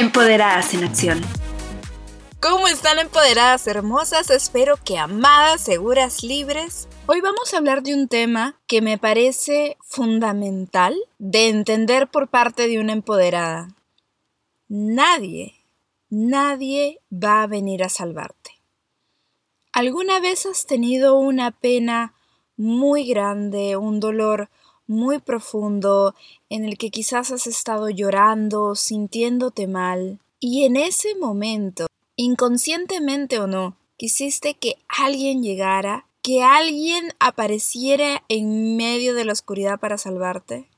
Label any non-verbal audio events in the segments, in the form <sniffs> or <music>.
Empoderadas en Acción. ¿Cómo están empoderadas hermosas? Espero que amadas, seguras, libres. Hoy vamos a hablar de un tema que me parece fundamental de entender por parte de una empoderada. Nadie, nadie va a venir a salvarte. ¿Alguna vez has tenido una pena muy grande, un dolor muy profundo en el que quizás has estado llorando, sintiéndote mal, y en ese momento, inconscientemente o no, quisiste que alguien llegara, que alguien apareciera en medio de la oscuridad para salvarte.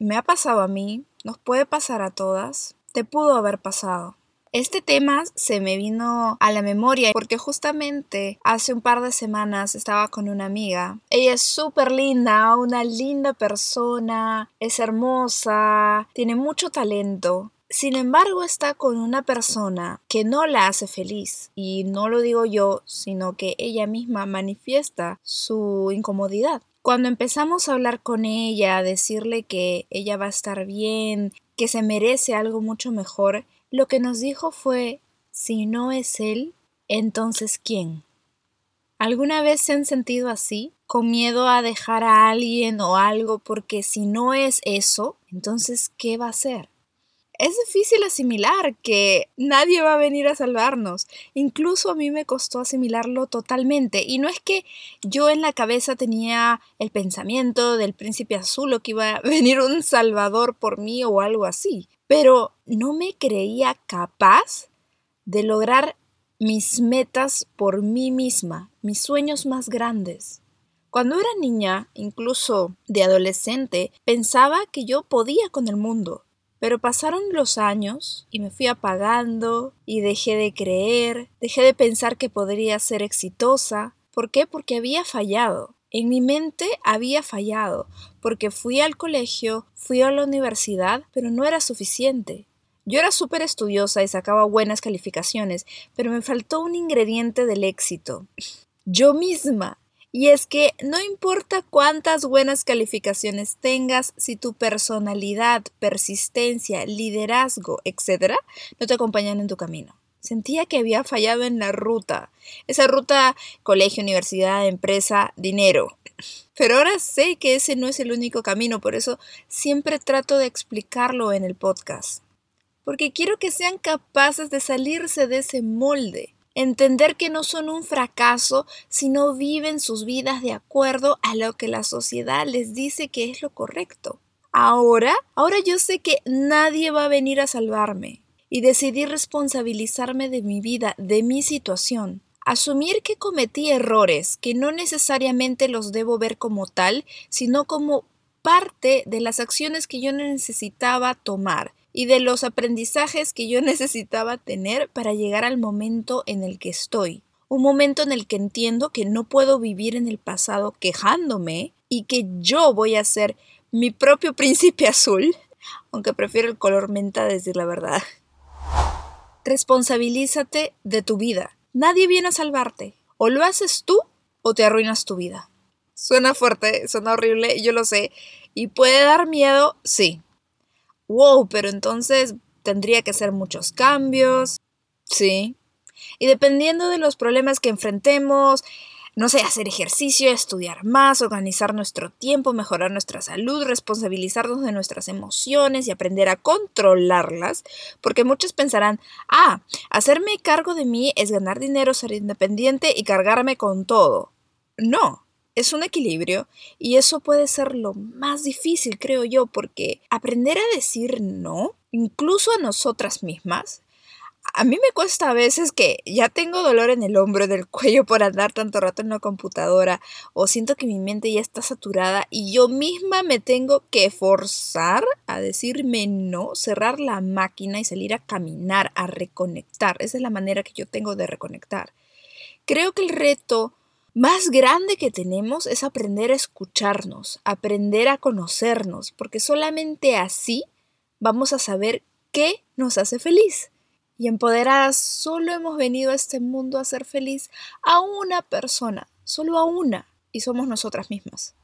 Me ha pasado a mí, nos puede pasar a todas, te pudo haber pasado. Este tema se me vino a la memoria porque justamente hace un par de semanas estaba con una amiga. Ella es súper linda, una linda persona, es hermosa, tiene mucho talento. Sin embargo, está con una persona que no la hace feliz. Y no lo digo yo, sino que ella misma manifiesta su incomodidad. Cuando empezamos a hablar con ella, a decirle que ella va a estar bien, que se merece algo mucho mejor, lo que nos dijo fue, si no es Él, entonces ¿quién? ¿Alguna vez se han sentido así? Con miedo a dejar a alguien o algo porque si no es eso, entonces ¿qué va a ser? Es difícil asimilar que nadie va a venir a salvarnos. Incluso a mí me costó asimilarlo totalmente. Y no es que yo en la cabeza tenía el pensamiento del príncipe azul o que iba a <laughs> venir un salvador por mí o algo así pero no me creía capaz de lograr mis metas por mí misma, mis sueños más grandes. Cuando era niña, incluso de adolescente, pensaba que yo podía con el mundo, pero pasaron los años y me fui apagando y dejé de creer, dejé de pensar que podría ser exitosa. ¿Por qué? Porque había fallado. En mi mente había fallado, porque fui al colegio, fui a la universidad, pero no era suficiente. Yo era súper estudiosa y sacaba buenas calificaciones, pero me faltó un ingrediente del éxito. <sniffs> Yo misma. Y es que no importa cuántas buenas calificaciones tengas, si tu personalidad, persistencia, liderazgo, etc., no te acompañan en tu camino. Sentía que había fallado en la ruta. Esa ruta colegio, universidad, empresa, dinero. Pero ahora sé que ese no es el único camino, por eso siempre trato de explicarlo en el podcast. Porque quiero que sean capaces de salirse de ese molde, entender que no son un fracaso, sino viven sus vidas de acuerdo a lo que la sociedad les dice que es lo correcto. Ahora, ahora yo sé que nadie va a venir a salvarme y decidí responsabilizarme de mi vida, de mi situación. Asumir que cometí errores, que no necesariamente los debo ver como tal, sino como parte de las acciones que yo necesitaba tomar y de los aprendizajes que yo <laughs> necesitaba tener para llegar al momento en el que estoy. Un momento en el que entiendo que no puedo vivir en el pasado quejándome y que yo voy a ser mi propio <laughs> príncipe azul, aunque prefiero el color menta decir la verdad. Responsabilízate de tu vida. Nadie viene a salvarte. O lo haces tú o te arruinas tu vida. Suena fuerte, suena horrible, yo lo sé. ¿Y puede dar miedo? Sí. Wow, pero entonces tendría que hacer muchos cambios. Sí. Y dependiendo de los problemas que enfrentemos, no sé, hacer ejercicio, estudiar más, organizar nuestro tiempo, mejorar nuestra salud, responsabilizarnos de nuestras emociones y aprender a controlarlas, porque muchos pensarán, ah, hacerme cargo de mí es ganar dinero, ser independiente y cargarme con todo. No, es un equilibrio y eso puede ser lo más difícil, creo yo, porque aprender a decir no, incluso a nosotras mismas, a mí me cuesta a veces que ya tengo dolor en el hombro, del cuello por andar tanto rato en la computadora o siento que mi mente ya está saturada y yo misma me tengo que forzar a decirme no, cerrar la máquina y salir a caminar, a reconectar. Esa es la manera que yo tengo de reconectar. Creo que el reto más grande que tenemos es aprender a escucharnos, aprender a conocernos, porque solamente así vamos a saber qué nos hace feliz y empoderadas solo hemos venido a este mundo a ser feliz a una persona, solo a una, y somos nosotras mismas.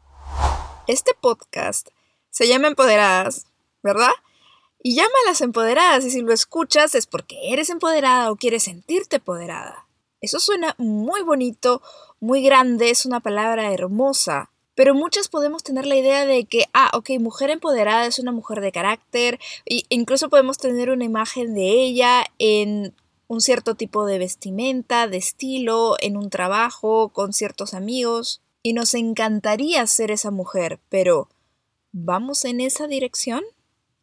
Este podcast se llama Empoderadas, ¿verdad? Y llama a las empoderadas y si lo escuchas es porque eres empoderada o quieres sentirte empoderada. Eso suena muy bonito, muy grande, es una palabra hermosa, pero muchas podemos tener la idea de que, ah, ok, mujer empoderada es una mujer de carácter, e incluso podemos tener una imagen de ella en un cierto tipo de vestimenta, de estilo, en un trabajo, con ciertos amigos, y nos encantaría ser esa mujer, pero ¿vamos en esa dirección?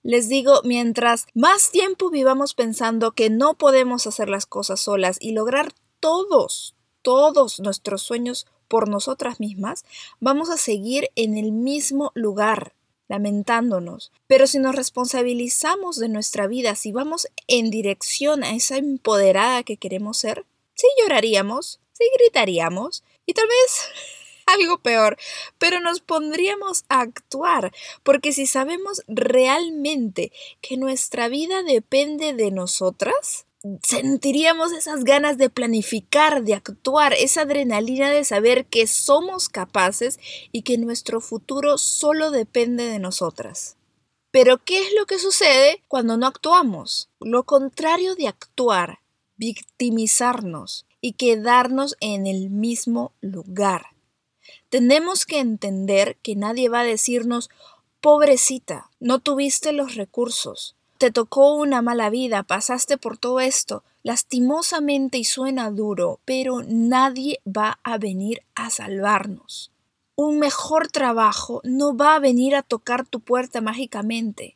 Les digo, mientras más tiempo vivamos pensando que no podemos hacer las cosas solas y lograr todos, todos nuestros sueños por nosotras mismas, vamos a seguir en el mismo lugar, lamentándonos. Pero si nos responsabilizamos de nuestra vida, si vamos en dirección a esa empoderada que queremos ser, sí lloraríamos, sí gritaríamos y tal vez <laughs> algo peor, pero nos pondríamos a actuar, porque si sabemos realmente que nuestra vida depende de nosotras, sentiríamos esas ganas de planificar, de actuar, esa adrenalina de saber que somos capaces y que nuestro futuro solo depende de nosotras. Pero ¿qué es lo que sucede cuando no actuamos? Lo contrario de actuar, victimizarnos y quedarnos en el mismo lugar. Tenemos que entender que nadie va a decirnos, pobrecita, no tuviste los recursos, te tocó una mala vida, pasaste por todo esto, lastimosamente y suena duro, pero nadie va a venir a salvarnos. Un mejor trabajo no va a venir a tocar tu puerta mágicamente.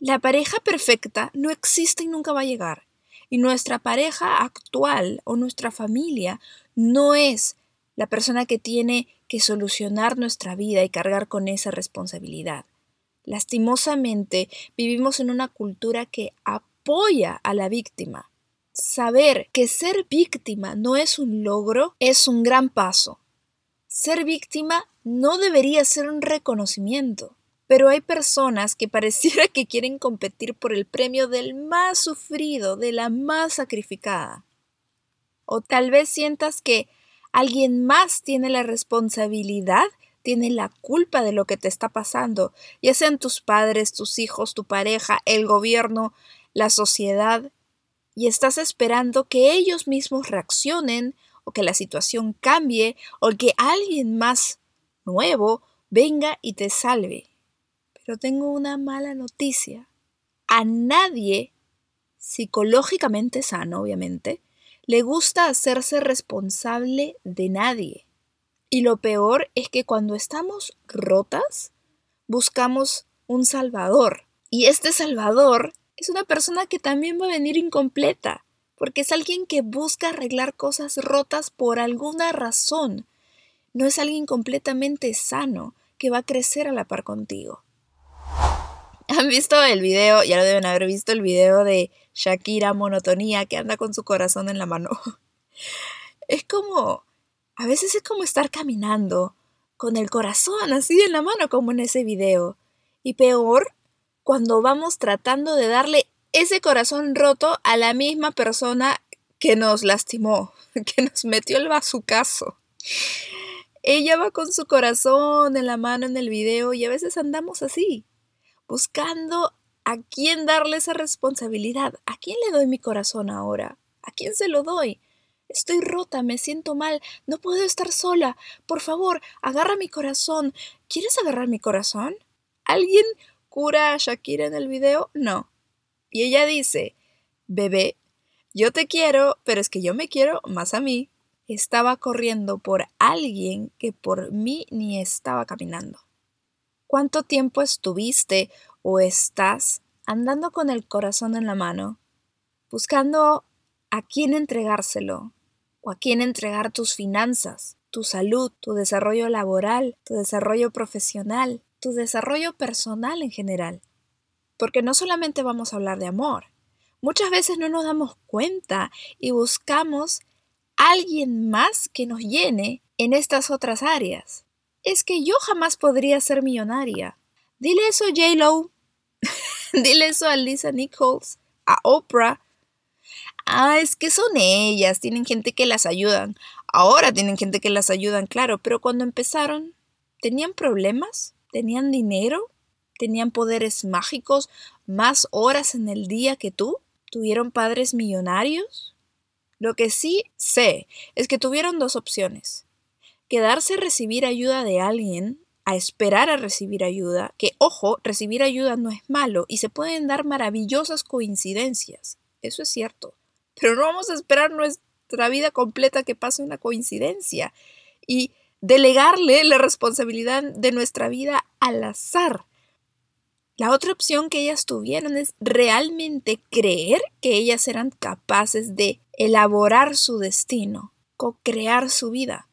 La pareja perfecta no existe y nunca va a llegar. Y nuestra pareja actual o nuestra familia no es la persona que tiene que solucionar nuestra vida y cargar con esa responsabilidad. Lastimosamente, vivimos en una cultura que apoya a la víctima. Saber que ser víctima no es un logro es un gran paso. Ser víctima no debería ser un reconocimiento. Pero hay personas que pareciera que quieren competir por el premio del más sufrido, de la más sacrificada. O tal vez sientas que alguien más tiene la responsabilidad tiene la culpa de lo que te está pasando, ya sean tus padres, tus hijos, tu pareja, el gobierno, la sociedad, y estás esperando que ellos mismos reaccionen o que la situación cambie o que alguien más nuevo venga y te salve. Pero tengo una mala noticia. A nadie, psicológicamente sano, obviamente, le gusta hacerse responsable de nadie. Y lo peor es que cuando estamos rotas, buscamos un salvador. Y este salvador es una persona que también va a venir incompleta, porque es alguien que busca arreglar cosas rotas por alguna razón. No es alguien completamente sano que va a crecer a la par contigo. ¿Han visto el video? Ya lo deben haber visto el video de Shakira Monotonía que anda con su corazón en la mano. <laughs> Es como a veces es como estar caminando con el corazón así en la mano como en ese video. Y peor, cuando vamos tratando de darle ese corazón roto a la misma persona que nos lastimó, <laughs> que nos metió el bazucazo. Ella va con su corazón en la mano en el video y a veces andamos así, buscando a quién darle esa responsabilidad. ¿A quién le doy mi corazón ahora? ¿A quién se lo doy? Estoy rota, me siento mal, no puedo estar sola. Por favor, agarra mi corazón. ¿Quieres agarrar mi corazón? ¿Alguien cura a Shakira en el video? No. Y ella dice, bebé, yo te quiero, pero es que yo me quiero más a mí. Estaba corriendo por alguien que por mí ni estaba caminando. ¿Cuánto tiempo estuviste o estás andando con el corazón en la mano? buscando a quién entregárselo o a quién entregar tus finanzas, tu salud, tu desarrollo laboral, tu desarrollo profesional, tu desarrollo personal en general. Porque no solamente vamos a hablar de amor, muchas veces no nos damos cuenta y buscamos alguien más que nos llene en estas otras áreas. Es que yo jamás podría ser millonaria. Dile eso a J-Lo. <laughs> Dile eso a Lisa Nichols, a Oprah. Ah, es que son ellas, tienen gente que las ayudan. Ahora tienen gente que las ayudan, claro, pero cuando empezaron, ¿tenían problemas? ¿Tenían dinero? ¿Tenían poderes mágicos? ¿Más horas en el día que tú? ¿Tuvieron padres millonarios? Lo que sí sé es que tuvieron dos opciones. Quedarse a recibir ayuda de alguien, a esperar a recibir ayuda, que ojo, recibir ayuda no es malo y se pueden dar maravillosas coincidencias. Eso es cierto. Pero no vamos a esperar nuestra vida completa que pase una coincidencia y delegarle la responsabilidad de nuestra vida al azar. La otra opción que ellas tuvieron es realmente creer que ellas eran capaces de elaborar su destino, co-crear su vida.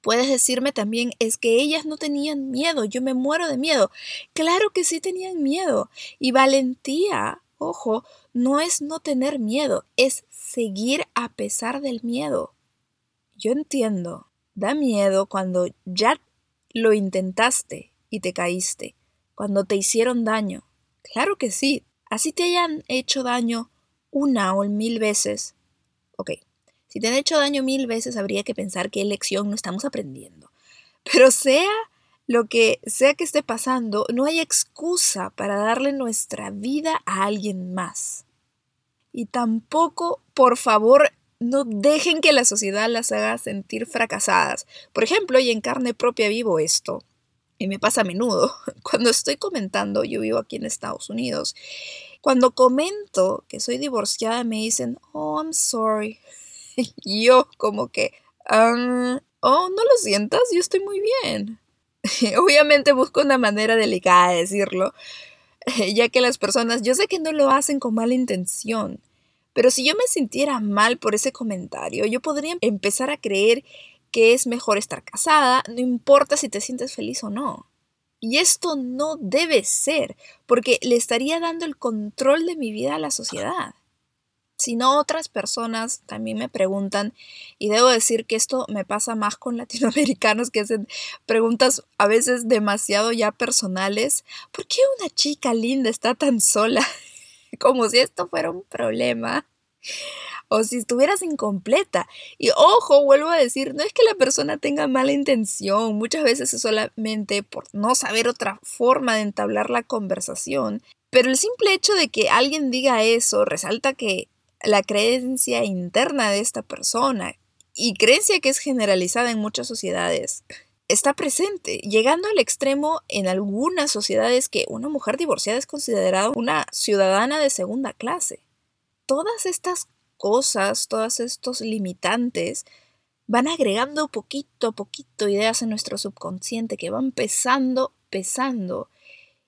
Puedes decirme también, es que ellas no tenían miedo, yo me muero de miedo. Claro que sí tenían miedo. Y valentía, ojo, no es no tener miedo, es seguir a pesar del miedo. Yo entiendo, da miedo cuando ya lo intentaste y te caíste, cuando te hicieron daño. Claro que sí, así te hayan hecho daño una o mil veces. Ok, si te han hecho daño mil veces habría que pensar qué lección no estamos aprendiendo. Pero sea lo que sea que esté pasando, no hay excusa para darle nuestra vida a alguien más. Y tampoco, por favor, no dejen que la sociedad las haga sentir fracasadas. Por ejemplo, y en carne propia vivo esto, y me pasa a menudo, <laughs> cuando estoy comentando, yo vivo aquí en Estados Unidos, cuando comento que soy divorciada me dicen, oh, I'm sorry. <laughs> yo como que, um, oh, no lo sientas, yo estoy muy bien. <laughs> Obviamente busco una manera delicada de decirlo, ya que las personas, yo sé que no lo hacen con mala intención, pero si yo me sintiera mal por ese comentario, yo podría empezar a creer que es mejor estar casada, no importa si te sientes feliz o no. Y esto no debe ser, porque le estaría dando el control de mi vida a la sociedad sino otras personas también me preguntan, y debo decir que esto me pasa más con <laughs> latinoamericanos que hacen preguntas a veces demasiado ya personales, ¿por qué una chica linda está tan sola? <laughs> Como si esto fuera un problema. O si estuvieras incompleta. Y ojo, vuelvo a decir, no es que la persona tenga mala intención, muchas veces es solamente por no saber otra forma de entablar la conversación. Pero el simple hecho de que alguien diga eso resalta que la creencia interna de esta persona y creencia que es generalizada en muchas sociedades está presente, llegando al extremo en algunas sociedades que una mujer divorciada es considerada una ciudadana de segunda clase. Todas estas cosas, todos estos limitantes, van agregando poquito a poquito ideas en nuestro subconsciente que van pesando, pesando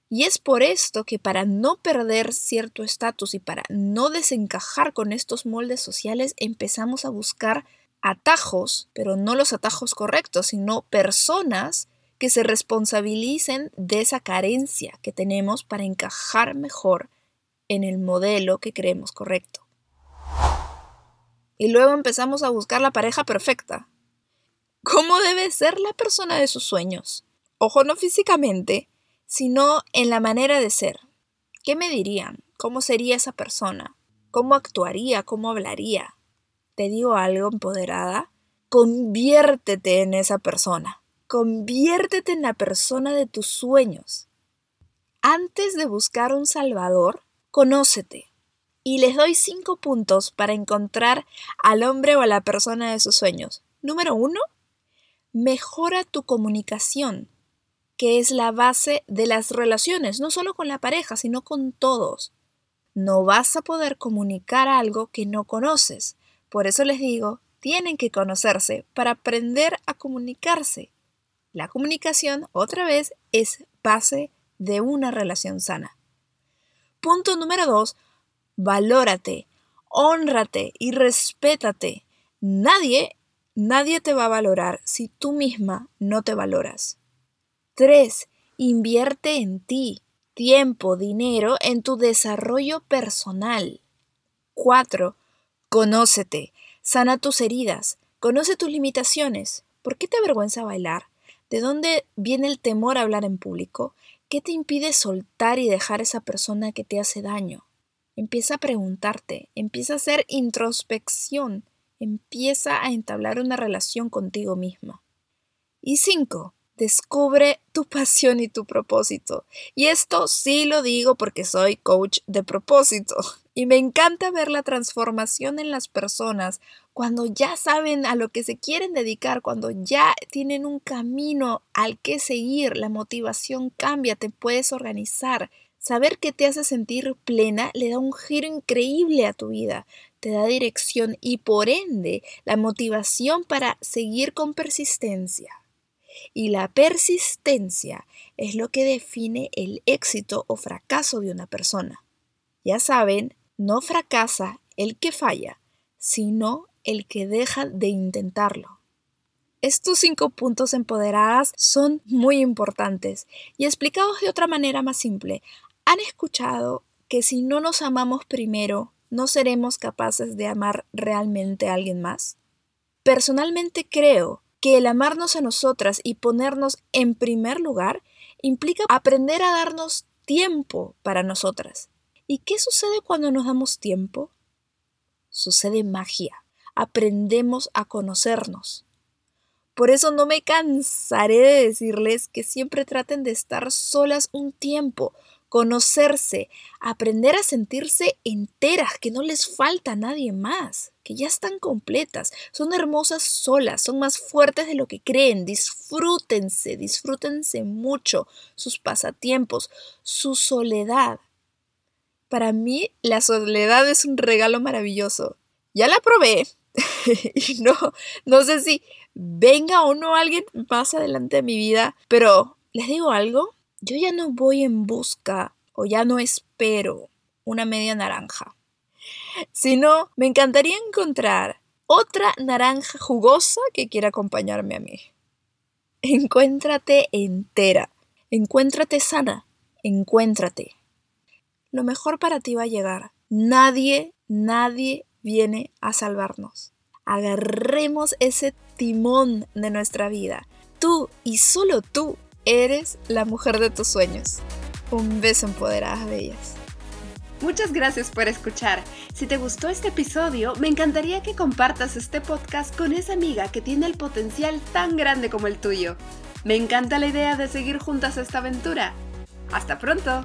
y es por esto que para no perder cierto estatus y para no desencajar con estos moldes sociales empezamos a buscar atajos, pero no los atajos correctos, sino personas que se responsabilicen de esa carencia que tenemos para encajar mejor en el modelo que creemos correcto. Y luego empezamos a buscar la pareja perfecta. ¿Cómo debe ser la persona de sus sueños? Ojo, no físicamente, sino en la manera de ser. ¿Qué me dirían? ¿Cómo sería esa persona? ¿Cómo actuaría? ¿Cómo hablaría? Te digo algo, empoderada. Conviértete en esa persona. Conviértete en la persona de tus sueños. Antes de buscar un salvador, conócete. Y les doy cinco puntos para encontrar al hombre o a la persona de sus sueños. Número uno, mejora tu comunicación que es la base de las relaciones, no solo con la pareja, sino con todos. No vas a poder comunicar algo que no conoces. Por eso les digo, tienen que conocerse para aprender a comunicarse. La comunicación, otra vez, es base de una relación sana. Punto número dos, valórate. Honrate y respétate. Nadie, nadie te va a valorar si tú misma no te valoras. 3. Invierte en ti, tiempo, dinero en tu desarrollo personal. 4. Conócete, sana tus heridas, conoce tus limitaciones. ¿Por qué te avergüenza bailar? ¿De dónde viene el temor a hablar en público? ¿Qué te impide soltar y dejar a esa persona que te hace daño? Empieza a preguntarte, empieza a hacer introspección, empieza a entablar una relación contigo misma. Y cinco, descubre tu pasión y tu propósito. Y esto sí lo digo porque soy coach de propósito. Y me encanta ver la transformación en las personas cuando ya saben a lo que se quieren dedicar, cuando ya tienen un camino al que seguir, la motivación cambia, te puedes organizar. Saber que te hace sentir plena le da un giro increíble a tu vida, te da dirección y por ende la motivación para seguir con persistencia. Y la persistencia es lo que define el éxito o fracaso de una persona. Ya saben, no fracasa el que falla, sino el que deja de intentarlo. Estos cinco puntos empoderadas son muy importantes y explicados de otra manera más simple. ¿Han escuchado que si no nos amamos primero, no seremos capaces de amar realmente a alguien más? Personalmente creo que el amarnos a nosotras y ponernos en primer lugar implica aprender a darnos tiempo para nosotras. ¿Y qué sucede cuando nos damos tiempo? Sucede magia. Aprendemos a conocernos. Por eso no me cansaré de decirles que siempre traten de estar solas un tiempo, conocerse, aprender a sentirse enteras, que no les falta a nadie más, que ya están completas, son hermosas solas, son más fuertes de lo que creen, disfrútense, disfrútense mucho sus pasatiempos, su soledad. Para mí la soledad es un regalo maravilloso. Ya la probé <laughs> y no, no sé si venga o no alguien más adelante de mi vida, pero les digo algo, yo ya no voy en busca o ya no espero una media naranja, sino me encantaría encontrar otra naranja jugosa que quiera acompañarme a mí. Encuéntrate entera, encuéntrate sana, encuéntrate lo mejor para ti va a llegar. Nadie, nadie viene a salvarnos. Agarremos ese timón de nuestra vida. Tú y solo tú eres la mujer de tus sueños. Un beso empoderada, bellas. Muchas gracias por escuchar. Si te gustó este episodio, me encantaría que compartas este podcast con esa amiga que tiene el potencial tan grande como el tuyo. Me encanta la idea de seguir juntas esta aventura. Hasta pronto.